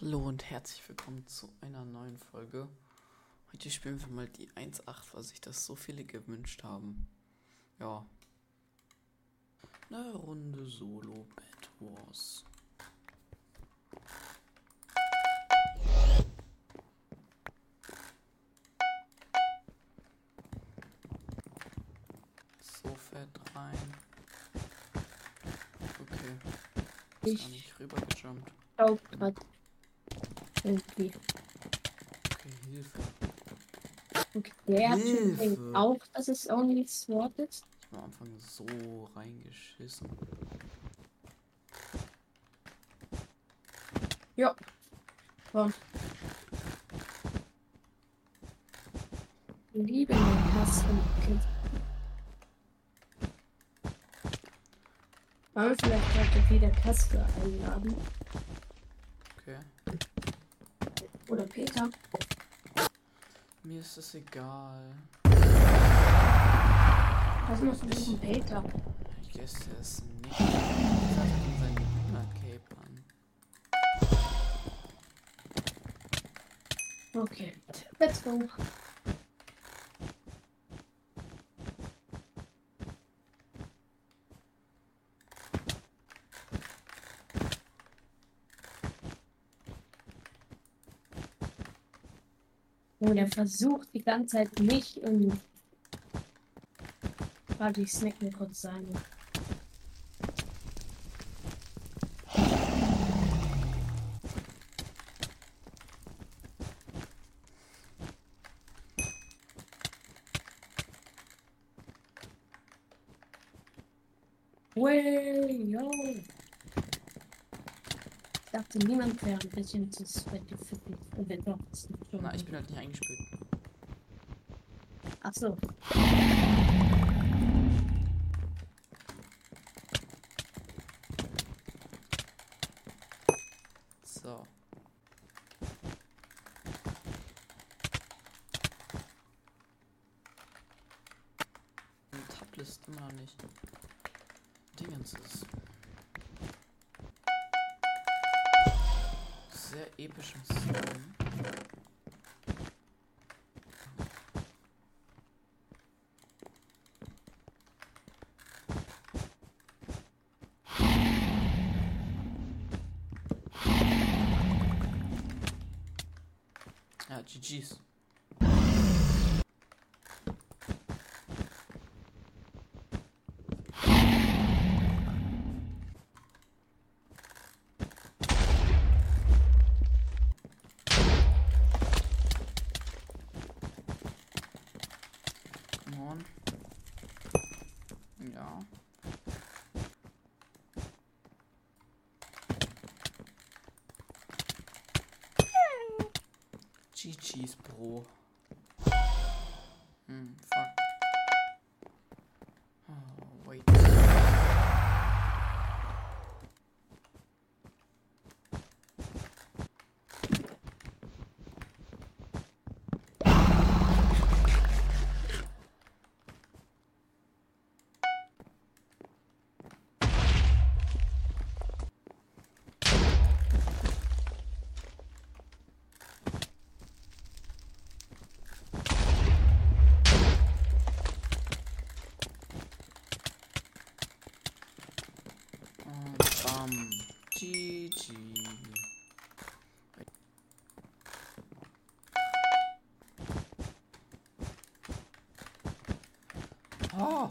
Hallo und herzlich willkommen zu einer neuen Folge. Heute spielen wir mal die 1.8, weil sich das so viele gewünscht haben. Ja. Eine Runde Solo Bad Wars. So fett rein. Okay. Ist Ich- gar nicht rübergejumpt. Auch grad. Irgendwie. Okay, Hilfe. Okay, der hat schon auch, dass es Only Sword ist. Ich hab am Anfang so reingeschissen. Ja. Komm. Liebe den. Okay. Wollen wir vielleicht heute wieder Kasper einladen? Okay. Oder Peter? Mir ist es egal. Was machst du mit Peter? Ich guess der ist nicht. Er hat in seinen Cape an. Okay. Let's go. Und er versucht die ganze Zeit mich und. Warte, ich snack mir kurz seine. Dachte, niemand wäre ein bisschen zu mich. Und wenn doch, ist nicht schon. Na, ich bin halt nicht eingespielt. Ach so. So. Tablist immer noch nicht. Dingens ist. epischen Song. Ah, te. GG's, Bro. Bam. GG. Oh.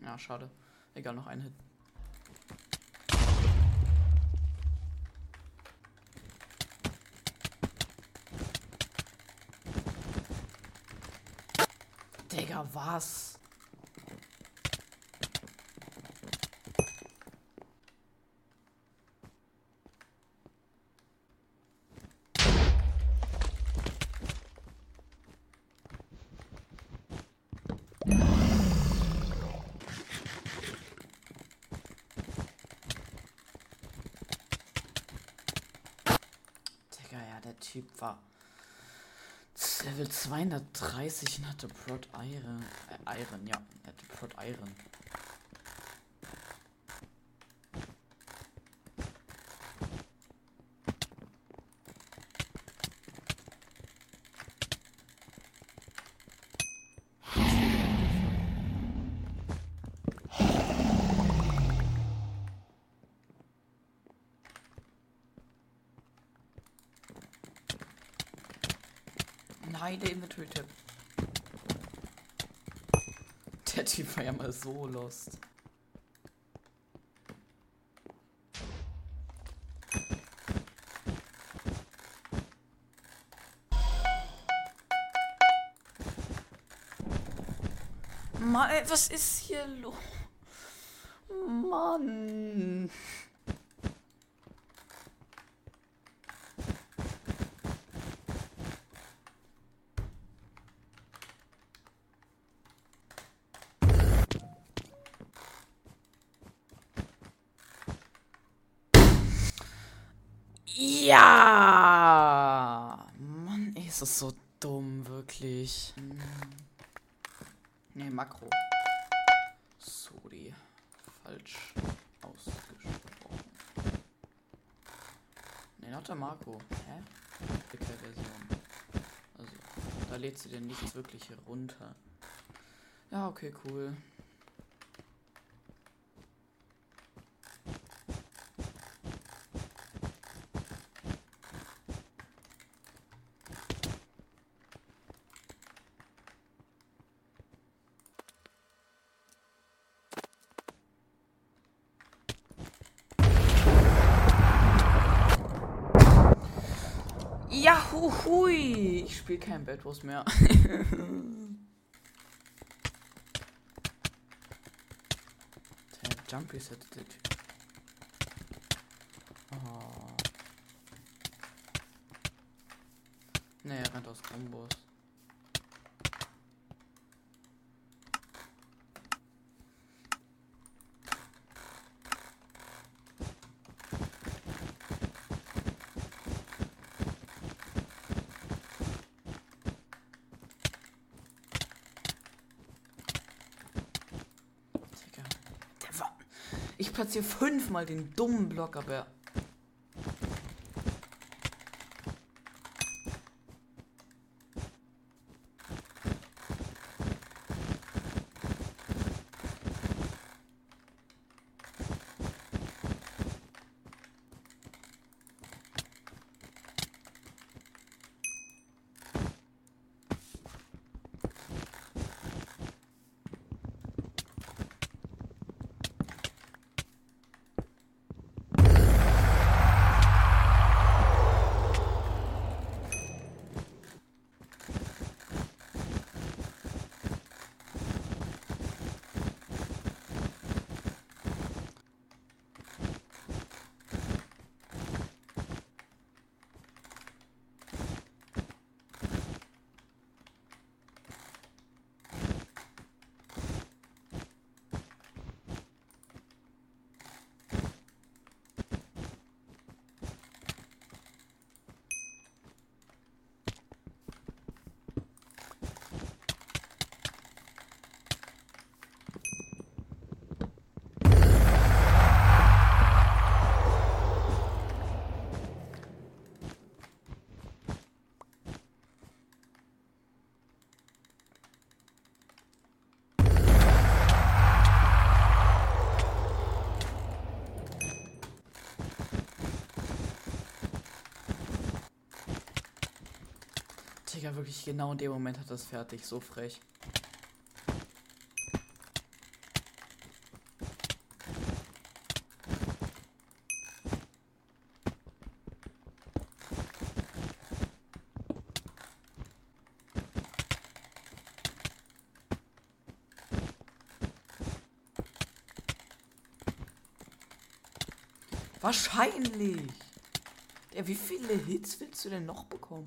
Ja, schade. Egal, noch ein Hit. Was? Digga, ja, der Typ war Level 230 und hatte Prot Iron. Äh, Iron, ja. Er hatte Prot Iron. Nein, der Inventory-Tab. Der Typ war ja mal so lost. Ey, was ist hier los? Mann. Ja! Mann, ey, ist das so dumm, wirklich. Ne, Makro. Sorry. Falsch ausgesprochen. Ne, not der Marco. Hä? Version. Also, da lädt sie denn nichts wirklich runter. Ja, okay, cool. Ja, hu, hui. Ich spiele kein Bad Wars mehr. Der Jump Reset, der Typ. Oh. Ne, er rennt aus Kombos. Digga. Der war. Ich platziere fünfmal den dummen Block, aber. Digga, wirklich genau in dem Moment hat das fertig. So frech. Wahrscheinlich. Ja, wie viele Hits willst du denn noch bekommen?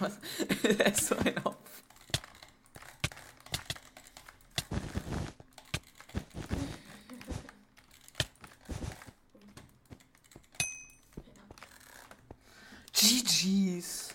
Was? er ist so ein Opfer. GG's.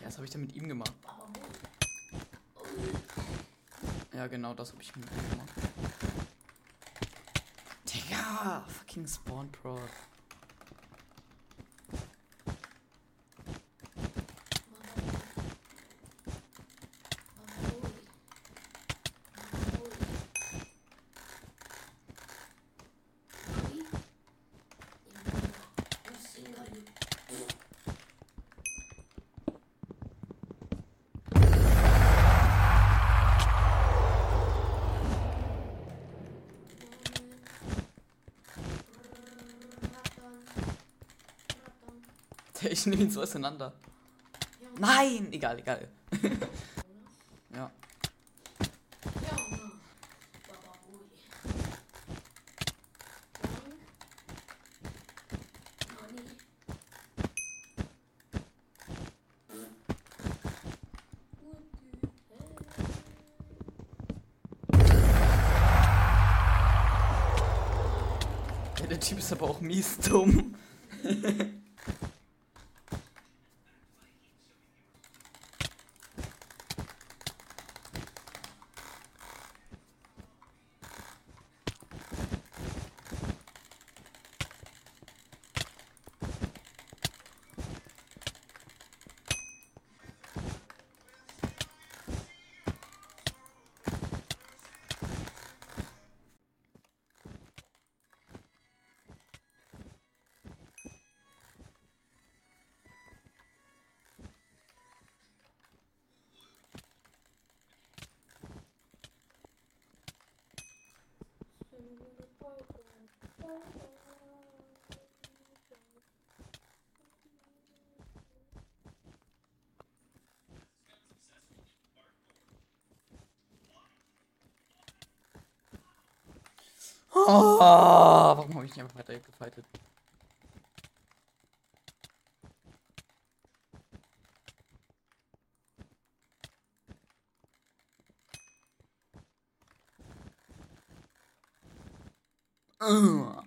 Ja, was habe ich denn mit ihm gemacht? Ja, genau das habe ich mit ihm gemacht. Digga, fucking Spawn Prod. Ich nehme ihn so auseinander. Nein! Egal, egal. ja. Der Typ ist aber auch mies dumm. Oh, warum habe ich nicht einfach weiter gefightet? Ugh.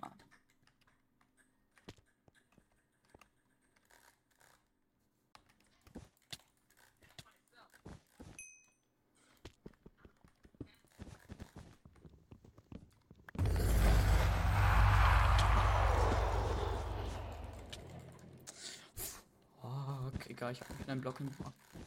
Egal, ich habe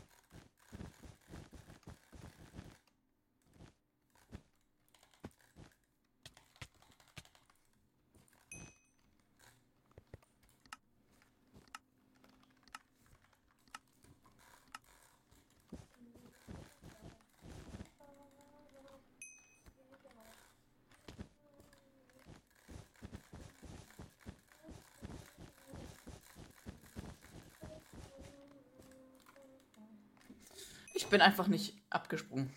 bin einfach nicht abgesprungen.